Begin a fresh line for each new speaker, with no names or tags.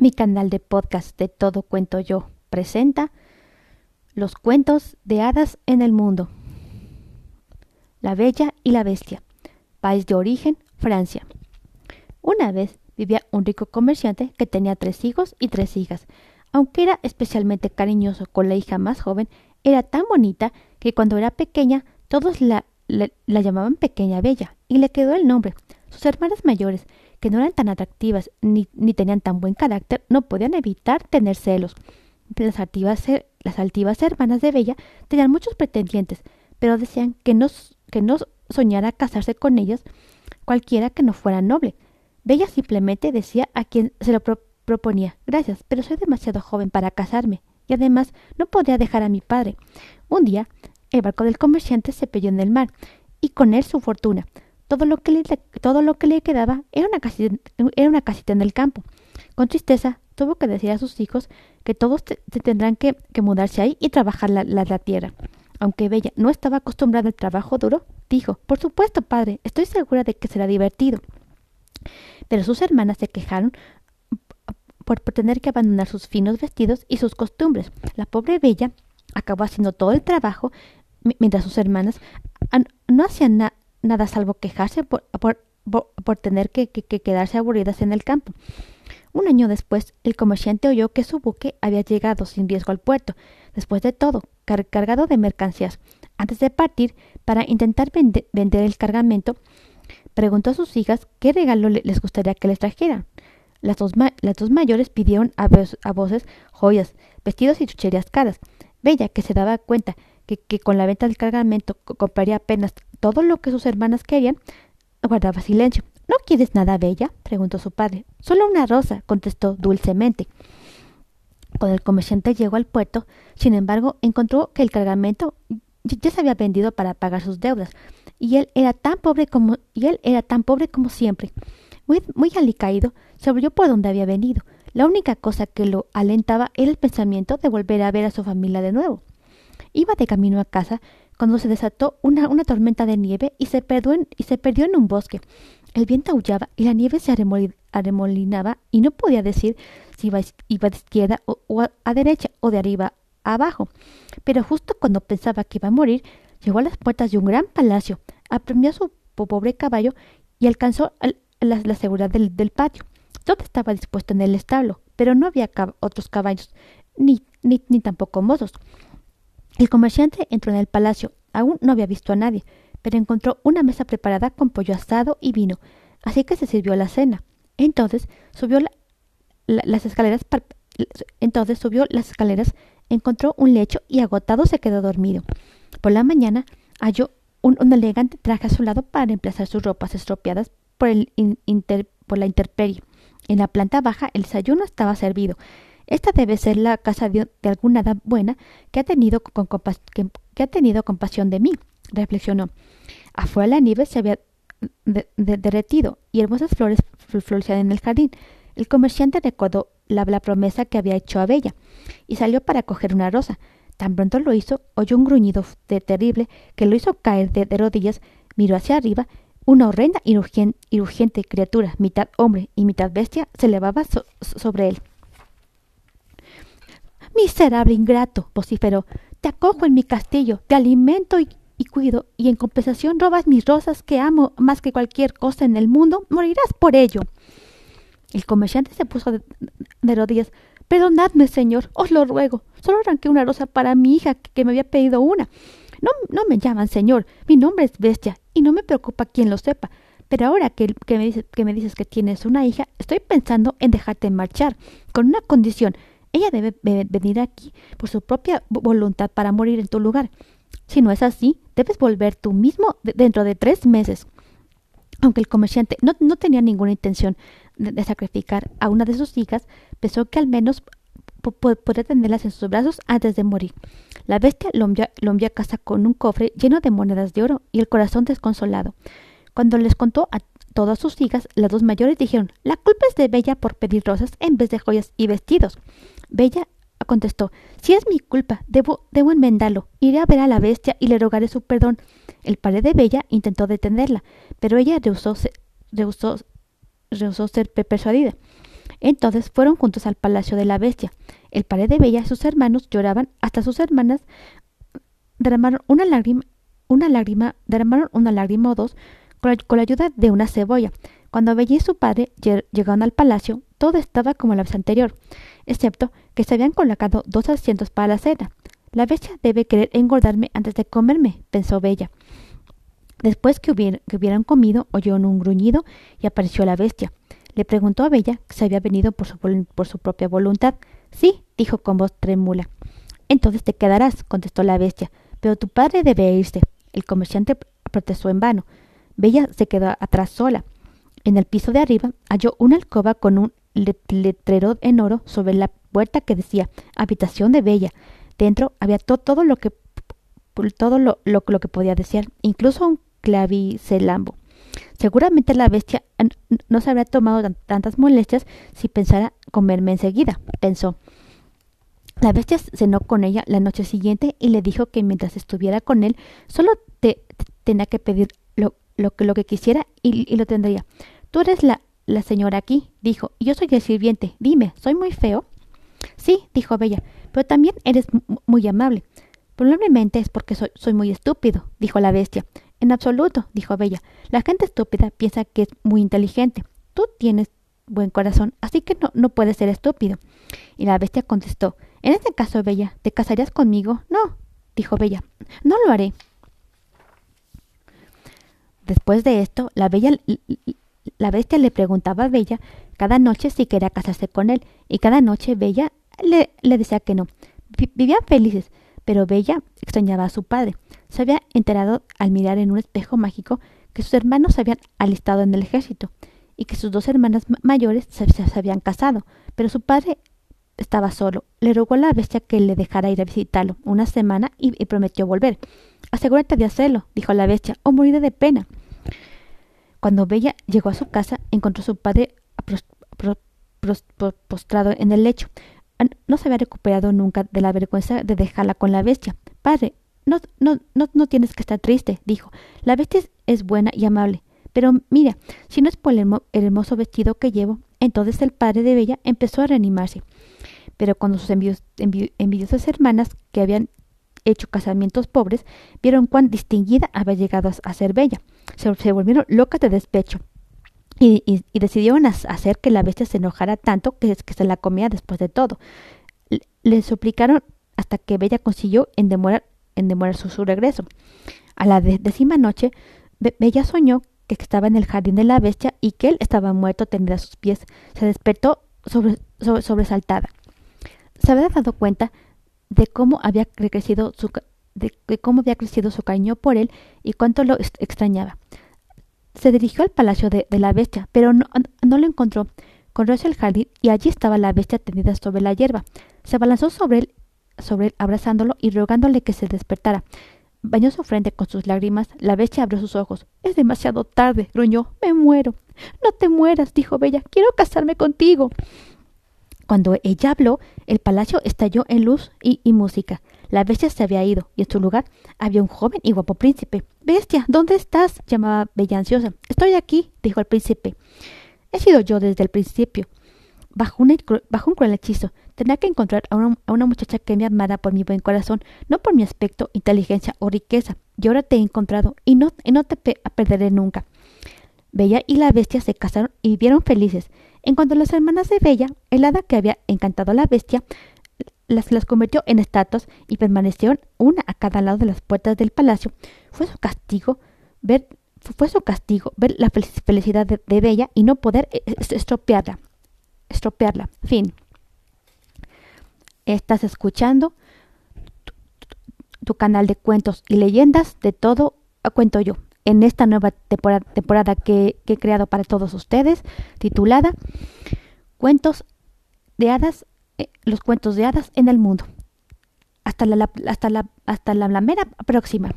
Mi canal de podcast de Todo Cuento Yo presenta Los cuentos de hadas en el mundo. La Bella y la Bestia. País de origen, Francia. Una vez vivía un rico comerciante que tenía tres hijos y tres hijas. Aunque era especialmente cariñoso con la hija más joven, era tan bonita que cuando era pequeña todos la, la llamaban Pequeña Bella y le quedó el nombre. Sus hermanas mayores, que no eran tan atractivas ni, ni tenían tan buen carácter, no podían evitar tener celos. Las altivas, las altivas hermanas de Bella tenían muchos pretendientes, pero decían que no, que no soñara casarse con ellas cualquiera que no fuera noble. Bella simplemente decía a quien se lo proponía Gracias, pero soy demasiado joven para casarme, y además no podría dejar a mi padre. Un día, el barco del comerciante se pelló en el mar, y con él su fortuna. Todo lo que le, todo lo que le quedaba era una, casita, era una casita en el campo. Con tristeza, tuvo que decir a sus hijos que todos se tendrán que, mudarse ahí y trabajar la, tierra. Aunque Bella no estaba acostumbrada al trabajo duro, dijo, por supuesto, padre, estoy segura de que será divertido. Pero sus hermanas se quejaron por tener que abandonar sus finos vestidos y sus costumbres. La pobre Bella acabó haciendo todo el trabajo mientras sus hermanas no hacían nada nada salvo quejarse por, por, tener que, quedarse aburridas en el campo. Un año después, el comerciante oyó que su buque había llegado sin riesgo al puerto, después de todo, cargado de mercancías. Antes de partir, para intentar vender el cargamento, preguntó a sus hijas qué regalo les gustaría que les trajeran. Las dos, las dos mayores pidieron a, a, voces joyas, vestidos y chucherías caras. Bella, que se daba cuenta que, que con la venta del cargamento compraría apenas todo lo que sus hermanas querían, guardaba silencio. ¿No quieres nada, Bella? preguntó su padre. Solo una rosa, contestó dulcemente. Cuando el comerciante llegó al puerto, sin embargo, encontró que el cargamento ya se había vendido para pagar sus deudas, y él era tan pobre como y él era tan pobre como siempre. Muy, muy alicaído, se volvió por donde había venido. La única cosa que lo alentaba era el pensamiento de volver a ver a su familia de nuevo. Iba de camino a casa cuando se desató una, tormenta de nieve y se, perdió en, y se perdió en un bosque. El viento aullaba y la nieve se arremolinaba y no podía decir si iba, de izquierda o, a, derecha o de arriba a abajo. Pero justo cuando pensaba que iba a morir, llegó a las puertas de un gran palacio, apremió a su pobre caballo y alcanzó la, seguridad del, patio. Todo estaba dispuesto en el establo, pero no había otros caballos, ni, ni tampoco mozos. El comerciante entró en el palacio. Aún no había visto a nadie, pero encontró una mesa preparada con pollo asado y vino, así que se sirvió la cena. Entonces subió las escaleras. Entonces subió las escaleras, encontró un lecho y agotado se quedó dormido. Por la mañana halló un, elegante traje a su lado para reemplazar sus ropas estropeadas por, el por la intemperie. En la planta baja el desayuno estaba servido esta debe ser la casa de, alguna edad buena que ha, tenido con que, ha tenido compasión de mí, reflexionó. Afuera la nieve se había derretido y hermosas flores florecían en el jardín. El comerciante recordó la, promesa que había hecho a Bella y salió para coger una rosa. Tan pronto lo hizo, oyó un gruñido de terrible que lo hizo caer de, rodillas, miró hacia arriba. Una horrenda y urgente, criatura, mitad hombre y mitad bestia, se elevaba sobre él. Miserable ingrato, vociferó. Te acojo en mi castillo, te alimento y, cuido, y en compensación robas mis rosas que amo más que cualquier cosa en el mundo. Morirás por ello. El comerciante se puso de, rodillas. Perdonadme, señor, os lo ruego. Solo arranqué una rosa para mi hija que, me había pedido una. No, no me llaman señor. Mi nombre es Bestia y no me preocupa quien lo sepa. Pero ahora que, me dices que tienes una hija, estoy pensando en dejarte marchar, con una condición, ella debe venir aquí por su propia voluntad para morir en tu lugar. Si no es así, debes volver tú mismo dentro de tres meses. Aunque el comerciante no, tenía ninguna intención de, sacrificar a una de sus hijas, pensó que al menos podría tenerlas en sus brazos antes de morir. La bestia lo envió, lo envió, a casa con un cofre lleno de monedas de oro y el corazón desconsolado. Cuando les contó a todas sus hijas, las dos mayores dijeron La culpa es de Bella por pedir rosas en vez de joyas y vestidos. Bella contestó Si es mi culpa, debo, debo enmendarlo. Iré a ver a la bestia y le rogaré su perdón. El padre de Bella intentó detenerla, pero ella rehusó, rehusó, rehusó ser persuadida. Entonces fueron juntos al palacio de la bestia. El padre de Bella y sus hermanos lloraban, hasta sus hermanas derramaron una lágrima, una lágrima, derramaron una lágrima o dos con la, ayuda de una cebolla. Cuando Bella y su padre llegaron al palacio, todo estaba como la vez anterior, excepto que se habían colocado dos asientos para la cena. La bestia debe querer engordarme antes de comerme, pensó Bella. Después que, hubieran comido, oyeron un gruñido y apareció la bestia. Le preguntó a Bella si había venido por su, por su propia voluntad. Sí, dijo con voz trémula. Entonces te quedarás, contestó la bestia, pero tu padre debe irse. El comerciante protestó en vano. Bella se quedó atrás sola. En el piso de arriba halló una alcoba con un letrero en oro sobre la puerta que decía habitación de Bella. Dentro había todo lo que todo lo, lo, que podía desear, incluso un clavicelambo. Seguramente la bestia no se habría tomado tantas molestias si pensara comerme enseguida, pensó. La bestia cenó con ella la noche siguiente y le dijo que mientras estuviera con él solo te, tenía que pedir lo, lo, lo que quisiera y, lo tendría. Tú eres la, la señora aquí, dijo, y yo soy el sirviente. Dime, ¿soy muy feo? Sí, dijo Bella, pero también eres muy amable. Probablemente es porque soy, soy muy estúpido, dijo la bestia. En absoluto, dijo Bella. La gente estúpida piensa que es muy inteligente. Tú tienes buen corazón, así que no, no puedes ser estúpido. Y la bestia contestó, En este caso, Bella, ¿te casarías conmigo? No, dijo Bella. No lo haré. Después de esto, la, bella, la bestia le preguntaba a Bella cada noche si quería casarse con él, y cada noche Bella le, decía que no. Vivían felices, pero Bella extrañaba a su padre. Se había enterado al mirar en un espejo mágico que sus hermanos se habían alistado en el ejército y que sus dos hermanas mayores se, habían casado, pero su padre estaba solo. Le rogó a la bestia que le dejara ir a visitarlo una semana y, prometió volver. Asegúrate de hacerlo, dijo la bestia, o moriré de pena. Cuando Bella llegó a su casa, encontró a su padre postrado en el lecho. No se había recuperado nunca de la vergüenza de dejarla con la bestia. Padre, no, no, no, no tienes que estar triste, dijo. La bestia es buena y amable. Pero mira, si no es por el, hermoso vestido que llevo, entonces el padre de Bella empezó a reanimarse. Pero cuando sus envidiosas hermanas, que habían hecho casamientos pobres, vieron cuán distinguida había llegado a ser Bella, se, volvieron locas de despecho y, decidieron hacer que la bestia se enojara tanto que, se la comía después de todo. Le, suplicaron hasta que Bella consiguió en demorar, su, regreso. A la décima noche, Bella soñó que estaba en el jardín de la bestia y que él estaba muerto tendido a sus pies. Se despertó sobre, sobresaltada. Se había dado cuenta de cómo había crecido su, de, cómo había crecido su cariño por él y cuánto lo extrañaba. Se dirigió al palacio de, la bestia, pero no, lo encontró. Corrió hacia el jardín y allí estaba la bestia tendida sobre la hierba. Se abalanzó sobre él, sobre él, abrazándolo y rogándole que se despertara. Bañó su frente con sus lágrimas. La bestia abrió sus ojos. Es demasiado tarde, gruñó. Me muero. No te mueras, dijo Bella. Quiero casarme contigo. Cuando ella habló, el palacio estalló en luz y, música. La bestia se había ido, y en su lugar había un joven y guapo príncipe. Bestia, ¿dónde estás? llamaba Bella ansiosa. Estoy aquí, dijo el príncipe. He sido yo desde el principio. Bajo, un cruel hechizo, tenía que encontrar a una, muchacha que me amara por mi buen corazón, no por mi aspecto, inteligencia o riqueza. Y ahora te he encontrado, y no, te perderé nunca. Bella y la bestia se casaron y vivieron felices. En cuanto a las hermanas de Bella, el hada que había encantado a la bestia las, convirtió en estatuas y permanecieron una a cada lado de las puertas del palacio. Fue su castigo ver, fue su castigo ver la felicidad de, Bella y no poder eh, estropearla. Estropearla. Fin. Estás escuchando tu canal de cuentos y leyendas de todo cuento yo en esta nueva temporada, que, he creado para todos ustedes, titulada Cuentos de hadas, eh, los cuentos de hadas en el mundo. Hasta la, hasta la, hasta la, la mera próxima.